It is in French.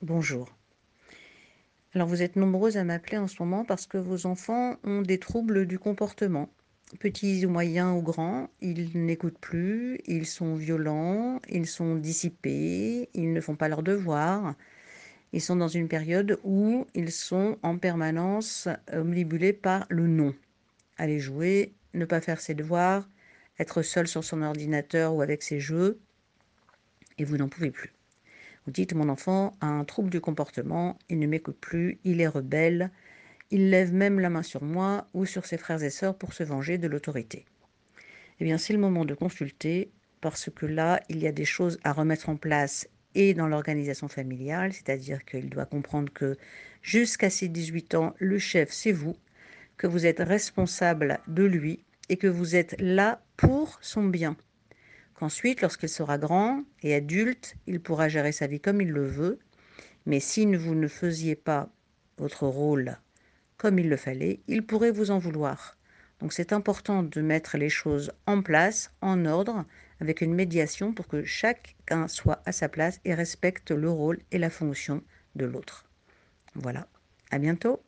Bonjour. Alors vous êtes nombreuses à m'appeler en ce moment parce que vos enfants ont des troubles du comportement. Petits ou moyens ou grands, ils n'écoutent plus, ils sont violents, ils sont dissipés, ils ne font pas leurs devoirs. Ils sont dans une période où ils sont en permanence omnibulés par le non. Aller jouer, ne pas faire ses devoirs, être seul sur son ordinateur ou avec ses jeux, et vous n'en pouvez plus. Vous dites, mon enfant a un trouble du comportement, il ne m'écoute plus, il est rebelle, il lève même la main sur moi ou sur ses frères et sœurs pour se venger de l'autorité. Eh bien, c'est le moment de consulter parce que là, il y a des choses à remettre en place et dans l'organisation familiale, c'est-à-dire qu'il doit comprendre que jusqu'à ses 18 ans, le chef, c'est vous, que vous êtes responsable de lui et que vous êtes là pour son bien qu'ensuite, lorsqu'il sera grand et adulte, il pourra gérer sa vie comme il le veut, mais si vous ne faisiez pas votre rôle comme il le fallait, il pourrait vous en vouloir. Donc c'est important de mettre les choses en place, en ordre, avec une médiation pour que chacun soit à sa place et respecte le rôle et la fonction de l'autre. Voilà, à bientôt